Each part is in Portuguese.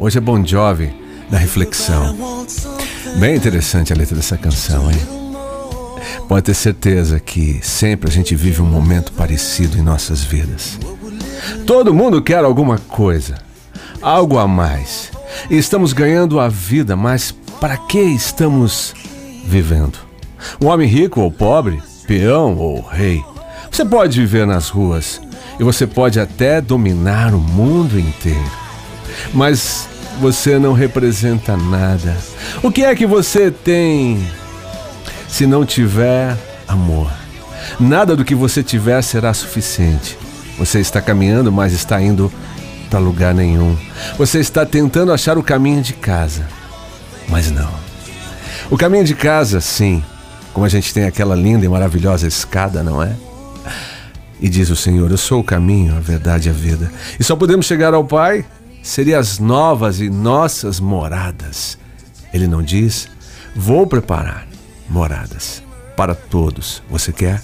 Hoje é Bon Jovi, da reflexão. Bem interessante a letra dessa canção, hein? Pode ter certeza que sempre a gente vive um momento parecido em nossas vidas. Todo mundo quer alguma coisa, algo a mais. E estamos ganhando a vida, mas para que estamos vivendo? Um homem rico ou pobre, peão ou rei. Você pode viver nas ruas e você pode até dominar o mundo inteiro. Mas você não representa nada. O que é que você tem se não tiver amor? Nada do que você tiver será suficiente. Você está caminhando, mas está indo para lugar nenhum. Você está tentando achar o caminho de casa, mas não. O caminho de casa, sim, como a gente tem aquela linda e maravilhosa escada, não é? E diz o Senhor: Eu sou o caminho, a verdade e a vida. E só podemos chegar ao Pai seria as novas e nossas moradas. Ele não diz: Vou preparar moradas para todos. Você quer?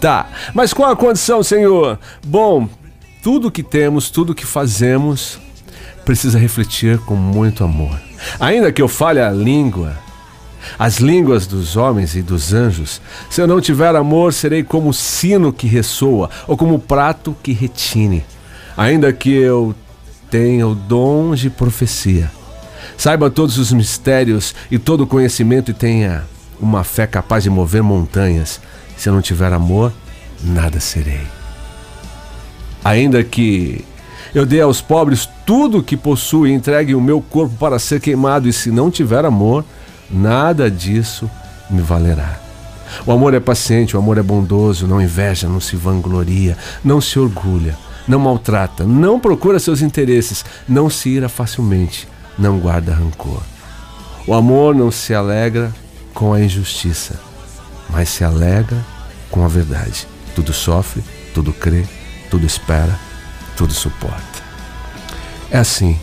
Tá, mas qual a condição, Senhor? Bom, tudo que temos, tudo que fazemos, precisa refletir com muito amor. Ainda que eu fale a língua as línguas dos homens e dos anjos. Se eu não tiver amor, serei como sino que ressoa, ou como prato que retine. Ainda que eu tenha o dom de profecia, saiba todos os mistérios e todo o conhecimento e tenha uma fé capaz de mover montanhas. Se eu não tiver amor, nada serei. Ainda que eu dê aos pobres tudo o que possuo e entregue o meu corpo para ser queimado, e se não tiver amor, nada disso me valerá. O amor é paciente, o amor é bondoso, não inveja, não se vangloria, não se orgulha, não maltrata, não procura seus interesses, não se ira facilmente, não guarda rancor. O amor não se alegra com a injustiça, mas se alegra com a verdade. Tudo sofre, tudo crê, tudo espera, tudo suporta. É assim.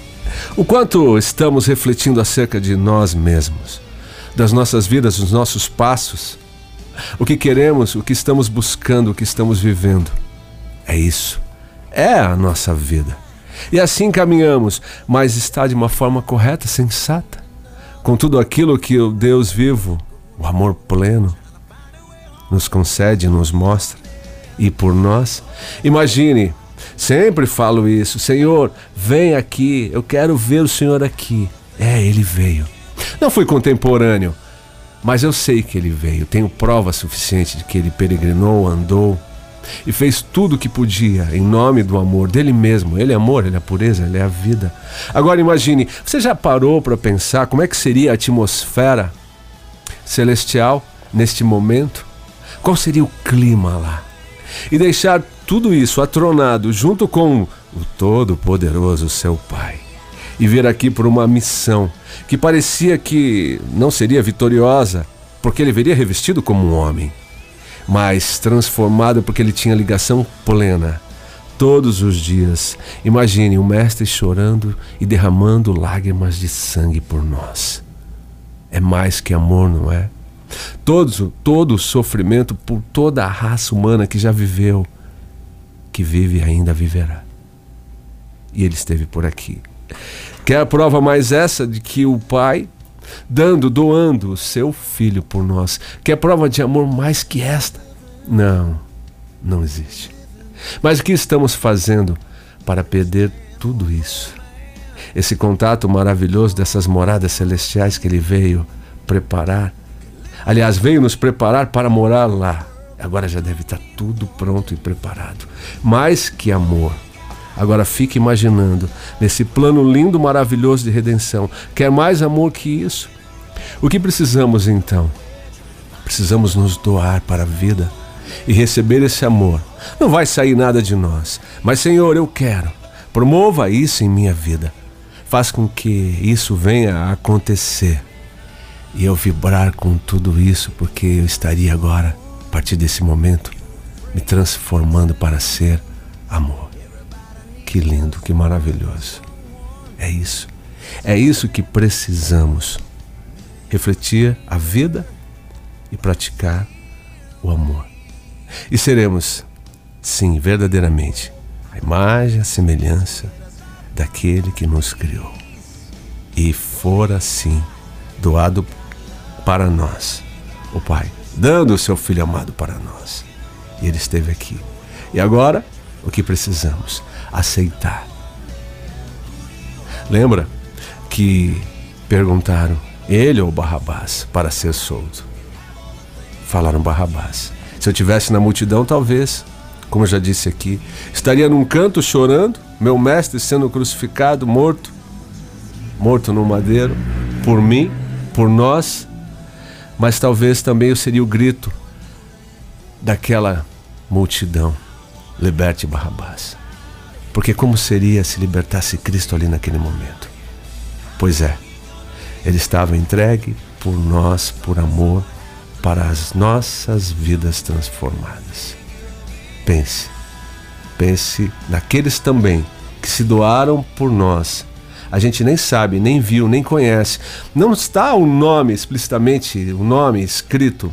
O quanto estamos refletindo acerca de nós mesmos das nossas vidas, dos nossos passos, o que queremos, o que estamos buscando, o que estamos vivendo. É isso. É a nossa vida. E assim caminhamos, mas está de uma forma correta, sensata, com tudo aquilo que o Deus vivo, o amor pleno, nos concede, nos mostra. E por nós, imagine, sempre falo isso, Senhor, vem aqui, eu quero ver o Senhor aqui. É, ele veio. Não fui contemporâneo, mas eu sei que ele veio. Tenho prova suficiente de que ele peregrinou, andou e fez tudo o que podia em nome do amor dele mesmo. Ele é amor, ele é pureza, ele é a vida. Agora imagine, você já parou para pensar como é que seria a atmosfera celestial neste momento? Qual seria o clima lá? E deixar tudo isso atronado junto com o Todo-Poderoso seu Pai e vir aqui por uma missão que parecia que não seria vitoriosa, porque ele veria revestido como um homem, mas transformado porque ele tinha ligação plena. Todos os dias, imagine o Mestre chorando e derramando lágrimas de sangue por nós. É mais que amor, não é? Todo, todo o sofrimento por toda a raça humana que já viveu, que vive e ainda viverá. E ele esteve por aqui Quer a prova mais essa de que o Pai, dando, doando o seu filho por nós, quer prova de amor mais que esta? Não, não existe. Mas o que estamos fazendo para perder tudo isso? Esse contato maravilhoso dessas moradas celestiais que ele veio preparar. Aliás, veio nos preparar para morar lá. Agora já deve estar tudo pronto e preparado. Mais que amor Agora fique imaginando nesse plano lindo, maravilhoso de redenção. Quer mais amor que isso? O que precisamos então? Precisamos nos doar para a vida e receber esse amor. Não vai sair nada de nós, mas Senhor, eu quero. Promova isso em minha vida. Faz com que isso venha a acontecer e eu vibrar com tudo isso, porque eu estaria agora, a partir desse momento, me transformando para ser amor. Que lindo, que maravilhoso. É isso. É isso que precisamos. Refletir a vida e praticar o amor. E seremos, sim, verdadeiramente, a imagem, a semelhança daquele que nos criou. E for assim doado para nós, o Pai, dando o seu Filho amado para nós. E ele esteve aqui. E agora, o que precisamos? Aceitar. Lembra que perguntaram ele ou Barrabás para ser solto? Falaram Barrabás. Se eu tivesse na multidão, talvez, como eu já disse aqui, estaria num canto chorando, meu mestre sendo crucificado, morto, morto no madeiro, por mim, por nós, mas talvez também eu seria o grito daquela multidão: liberte Barrabás. Porque como seria se libertasse Cristo ali naquele momento? Pois é, ele estava entregue por nós, por amor, para as nossas vidas transformadas. Pense, pense naqueles também que se doaram por nós. A gente nem sabe, nem viu, nem conhece. Não está o nome explicitamente, o nome escrito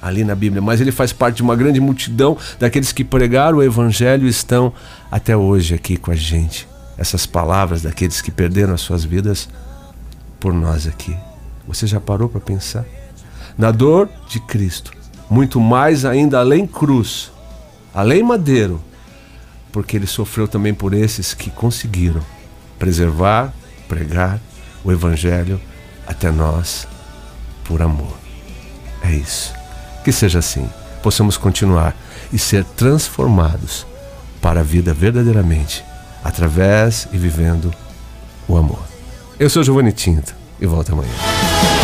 ali na Bíblia, mas ele faz parte de uma grande multidão daqueles que pregaram o Evangelho e estão até hoje aqui com a gente. Essas palavras daqueles que perderam as suas vidas por nós aqui. Você já parou para pensar? Na dor de Cristo, muito mais ainda além cruz, além madeiro, porque ele sofreu também por esses que conseguiram preservar, pregar o Evangelho até nós por amor. É isso. Que seja assim, possamos continuar e ser transformados para a vida verdadeiramente, através e vivendo o amor. Eu sou Giovanni Tinta e volto amanhã.